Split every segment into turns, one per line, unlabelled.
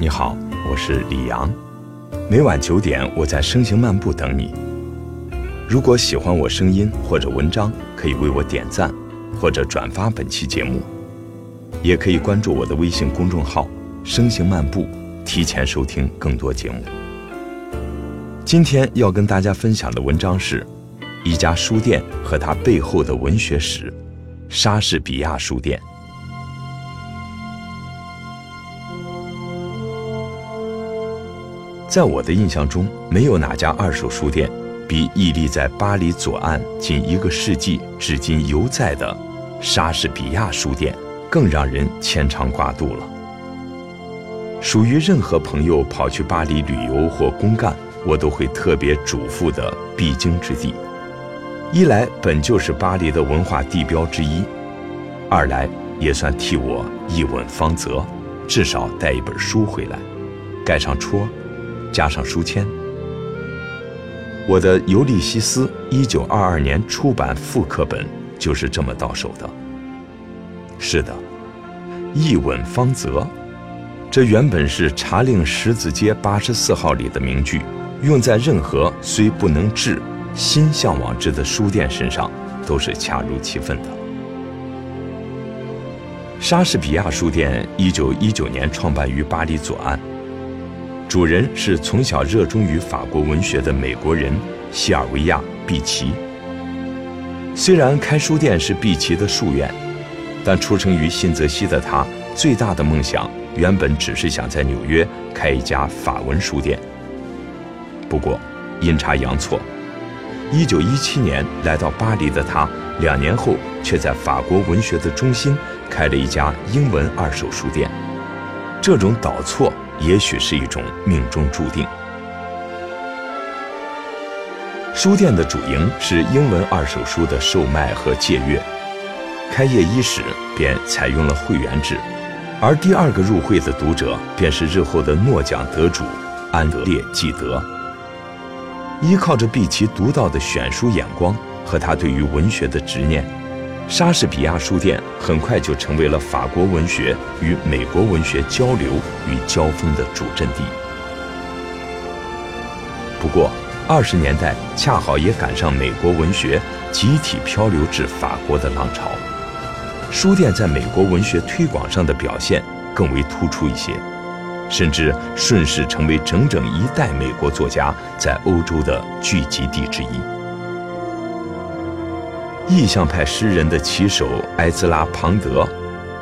你好，我是李阳。每晚九点，我在声行漫步等你。如果喜欢我声音或者文章，可以为我点赞或者转发本期节目，也可以关注我的微信公众号“声行漫步”，提前收听更多节目。今天要跟大家分享的文章是一家书店和它背后的文学史——莎士比亚书店。在我的印象中，没有哪家二手书店比屹立在巴黎左岸近一个世纪至今犹在的莎士比亚书店更让人牵肠挂肚了。属于任何朋友跑去巴黎旅游或公干，我都会特别嘱咐的必经之地。一来本就是巴黎的文化地标之一，二来也算替我一吻芳泽，至少带一本书回来，盖上戳。加上书签，我的《尤利西斯》一九二二年出版复刻本就是这么到手的。是的，一吻方泽，这原本是茶令十字街八十四号里的名句，用在任何虽不能治，心向往之的书店身上，都是恰如其分的。莎士比亚书店一九一九年创办于巴黎左岸。主人是从小热衷于法国文学的美国人西尔维亚·毕奇。虽然开书店是毕奇的夙愿，但出生于新泽西的他最大的梦想原本只是想在纽约开一家法文书店。不过，阴差阳错，1917年来到巴黎的他，两年后却在法国文学的中心开了一家英文二手书店。这种倒错。也许是一种命中注定。书店的主营是英文二手书的售卖和借阅，开业伊始便采用了会员制，而第二个入会的读者便是日后的诺奖得主安德烈·纪德。依靠着毕奇独到的选书眼光和他对于文学的执念。莎士比亚书店很快就成为了法国文学与美国文学交流与交锋的主阵地。不过，二十年代恰好也赶上美国文学集体漂流至法国的浪潮，书店在美国文学推广上的表现更为突出一些，甚至顺势成为整整一代美国作家在欧洲的聚集地之一。意象派诗人的旗手埃兹拉·庞德，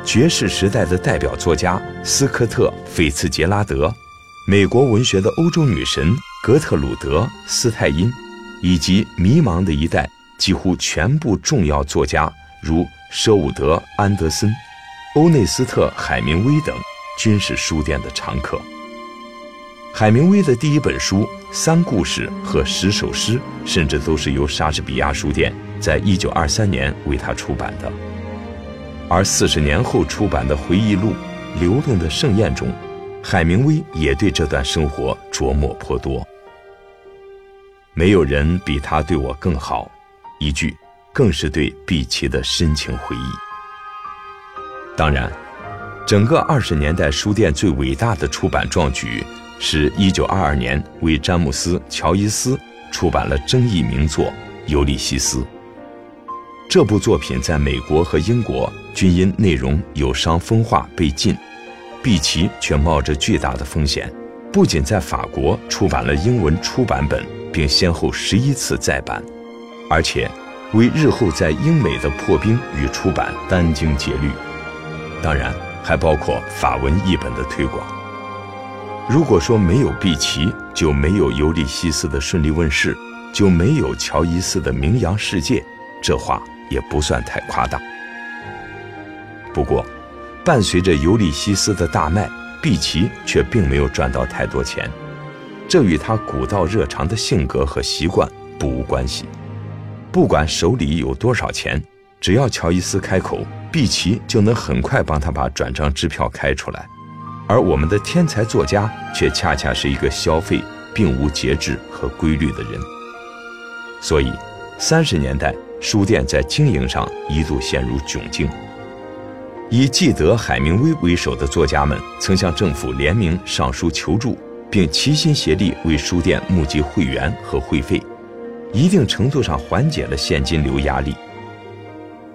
爵士时代的代表作家斯科特·菲茨杰拉德，美国文学的欧洲女神格特鲁德·斯泰因，以及迷茫的一代几乎全部重要作家，如舍伍德·安德森、欧内斯特·海明威等，均是书店的常客。海明威的第一本书《三故事》和十首诗，甚至都是由莎士比亚书店。在一九二三年为他出版的，而四十年后出版的回忆录《流动的盛宴》中，海明威也对这段生活琢磨颇多。没有人比他对我更好，一句，更是对毕奇的深情回忆。当然，整个二十年代书店最伟大的出版壮举，是一九二二年为詹姆斯·乔伊斯出版了争议名作《尤利西斯》。这部作品在美国和英国均因内容有伤风化被禁，毕奇却冒着巨大的风险，不仅在法国出版了英文出版本，并先后十一次再版，而且为日后在英美的破冰与出版殚精竭虑。当然，还包括法文译本的推广。如果说没有毕奇，就没有《尤利西斯》的顺利问世，就没有乔伊斯的名扬世界。这话。也不算太夸大。不过，伴随着《尤利西斯》的大卖，毕奇却并没有赚到太多钱，这与他古道热肠的性格和习惯不无关系。不管手里有多少钱，只要乔伊斯开口，毕奇就能很快帮他把转账支票开出来。而我们的天才作家却恰恰是一个消费并无节制和规律的人。所以，三十年代。书店在经营上一度陷入窘境。以记德海明威为首的作家们曾向政府联名上书求助，并齐心协力为书店募集会员和会费，一定程度上缓解了现金流压力。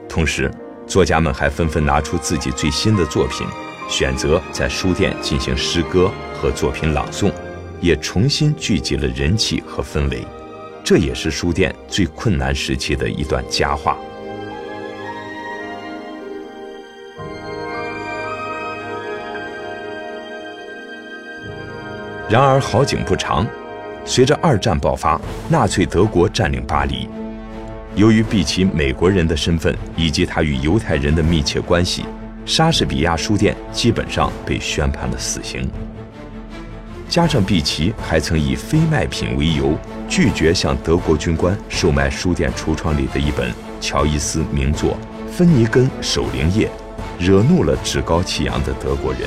同时，作家们还纷纷拿出自己最新的作品，选择在书店进行诗歌和作品朗诵，也重新聚集了人气和氛围。这也是书店最困难时期的一段佳话。然而好景不长，随着二战爆发，纳粹德国占领巴黎。由于毕奇美国人的身份以及他与犹太人的密切关系，莎士比亚书店基本上被宣判了死刑。加上毕奇还曾以非卖品为由，拒绝向德国军官售卖书店橱窗里的一本乔伊斯名作《芬尼根守灵夜》，惹怒了趾高气扬的德国人。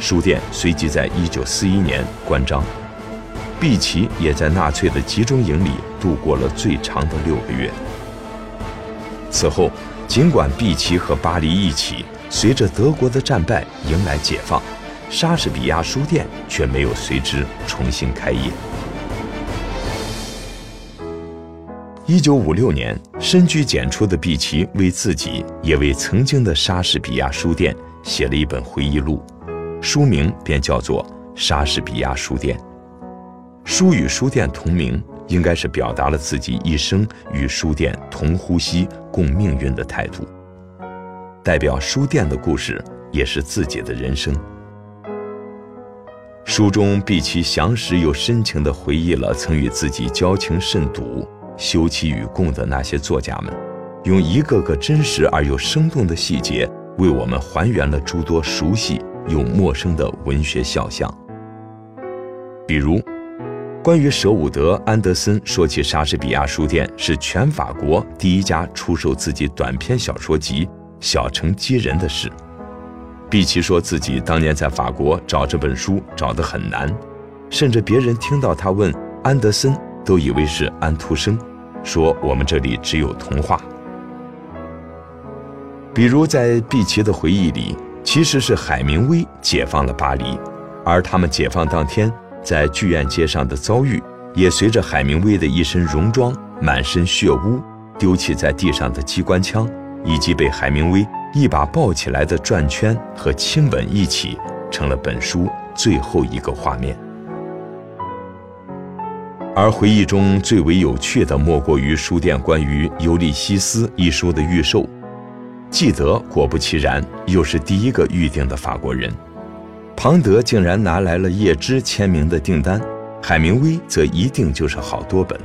书店随即在1941年关张，毕奇也在纳粹的集中营里度过了最长的六个月。此后，尽管毕奇和巴黎一起随着德国的战败迎来解放，莎士比亚书店却没有随之重新开业。1956年，深居简出的毕奇为自己也为曾经的莎士比亚书店写了一本回忆录。书名便叫做《莎士比亚书店》，书与书店同名，应该是表达了自己一生与书店同呼吸、共命运的态度。代表书店的故事，也是自己的人生。书中毕其详实又深情地回忆了曾与自己交情甚笃、休戚与共的那些作家们，用一个个真实而又生动的细节，为我们还原了诸多熟悉。又陌生的文学肖像，比如，关于舍伍德·安德森说起莎士比亚书店是全法国第一家出售自己短篇小说集《小城鸡人》的事。毕奇说自己当年在法国找这本书找得很难，甚至别人听到他问安德森，都以为是安徒生，说我们这里只有童话。比如在毕奇的回忆里。其实是海明威解放了巴黎，而他们解放当天在剧院街上的遭遇，也随着海明威的一身戎装、满身血污、丢弃在地上的机关枪，以及被海明威一把抱起来的转圈和亲吻一起，成了本书最后一个画面。而回忆中最为有趣的，莫过于书店关于《尤利西斯》一书的预售。记得果不其然，又是第一个预定的法国人。庞德竟然拿来了叶芝签名的订单，海明威则一定就是好多本。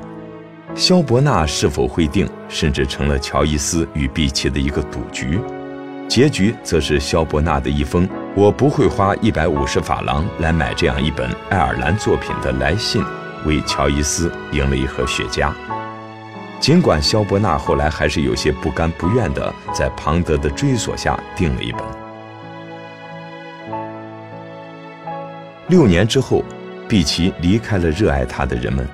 肖伯纳是否会定，甚至成了乔伊斯与毕奇的一个赌局。结局则是肖伯纳的一封“我不会花一百五十法郎来买这样一本爱尔兰作品”的来信，为乔伊斯赢了一盒雪茄。尽管肖伯纳后来还是有些不甘不愿地在庞德的追索下订了一本。六年之后，毕奇离开了热爱他的人们。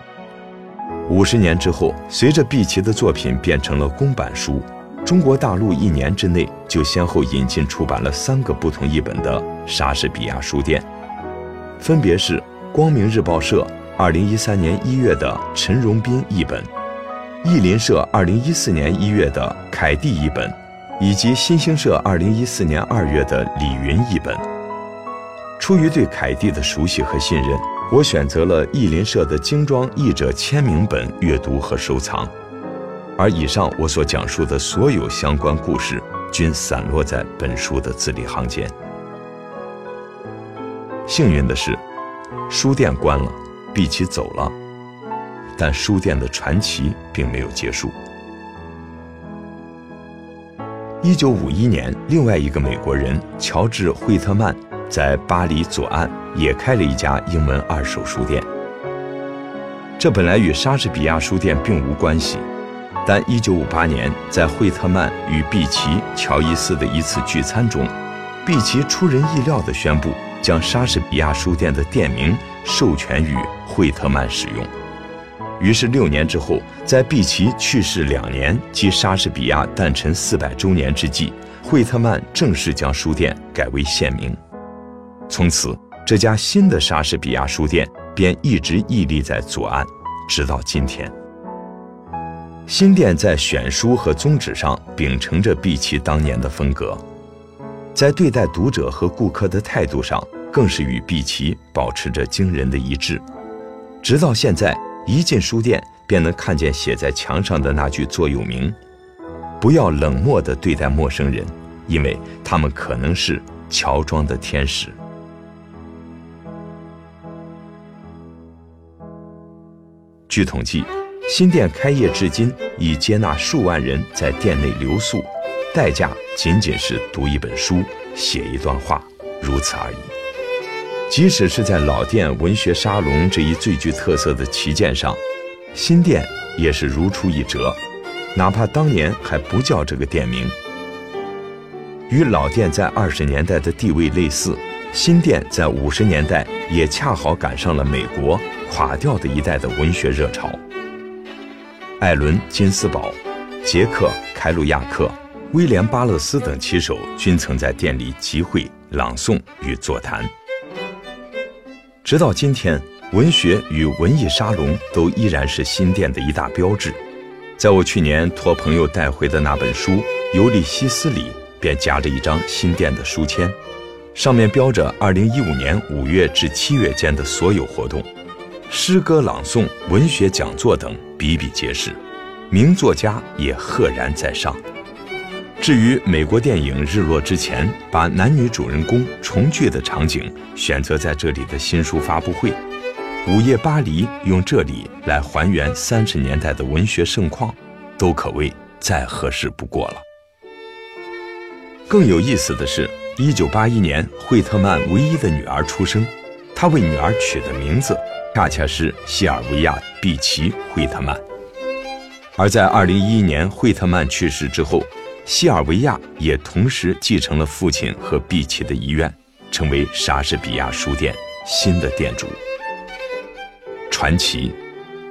五十年之后，随着毕奇的作品变成了公版书，中国大陆一年之内就先后引进出版了三个不同译本的莎士比亚书店，分别是光明日报社二零一三年一月的陈荣斌译本。译林社二零一四年一月的凯蒂译本，以及新兴社二零一四年二月的李云译本。出于对凯蒂的熟悉和信任，我选择了译林社的精装译者签名本阅读和收藏。而以上我所讲述的所有相关故事，均散落在本书的字里行间。幸运的是，书店关了，毕奇走了。但书店的传奇并没有结束。一九五一年，另外一个美国人乔治·惠特曼在巴黎左岸也开了一家英文二手书店。这本来与莎士比亚书店并无关系，但一九五八年，在惠特曼与毕奇、乔伊斯的一次聚餐中，毕奇出人意料地宣布将莎士比亚书店的店名授权予惠特曼使用。于是六年之后，在毕奇去世两年及莎士比亚诞辰四百周年之际，惠特曼正式将书店改为县名。从此，这家新的莎士比亚书店便一直屹立在左岸，直到今天。新店在选书和宗旨上秉承着毕奇当年的风格，在对待读者和顾客的态度上，更是与毕奇保持着惊人的一致。直到现在，一进书店便能看见写在墙上的那句座右铭：“不要冷漠地对待陌生人，因为他们可能是乔装的天使。”据统计，新店开业至今已接纳数万人在店内留宿，代价仅仅是读一本书、写一段话，如此而已。即使是在老店文学沙龙这一最具特色的旗舰上，新店也是如出一辙，哪怕当年还不叫这个店名。与老店在二十年代的地位类似，新店在五十年代也恰好赶上了美国。垮掉的一代的文学热潮，艾伦·金斯堡、杰克·凯鲁亚克、威廉·巴勒斯等棋手均曾在店里集会、朗诵与座谈。直到今天，文学与文艺沙龙都依然是新店的一大标志。在我去年托朋友带回的那本书《尤利西斯》里，便夹着一张新店的书签，上面标着2015年5月至7月间的所有活动。诗歌朗诵、文学讲座等比比皆是，名作家也赫然在上。至于美国电影《日落之前》把男女主人公重聚的场景选择在这里的新书发布会，《午夜巴黎》用这里来还原三十年代的文学盛况，都可谓再合适不过了。更有意思的是，一九八一年，惠特曼唯一的女儿出生，他为女儿取的名字。恰恰是西尔维亚·毕奇·惠特曼，而在2011年惠特曼去世之后，西尔维亚也同时继承了父亲和毕奇的遗愿，成为莎士比亚书店新的店主。传奇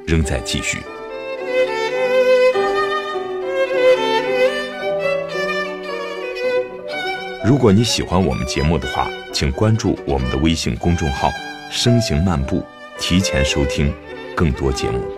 仍在继续。如果你喜欢我们节目的话，请关注我们的微信公众号“声行漫步”。提前收听更多节目。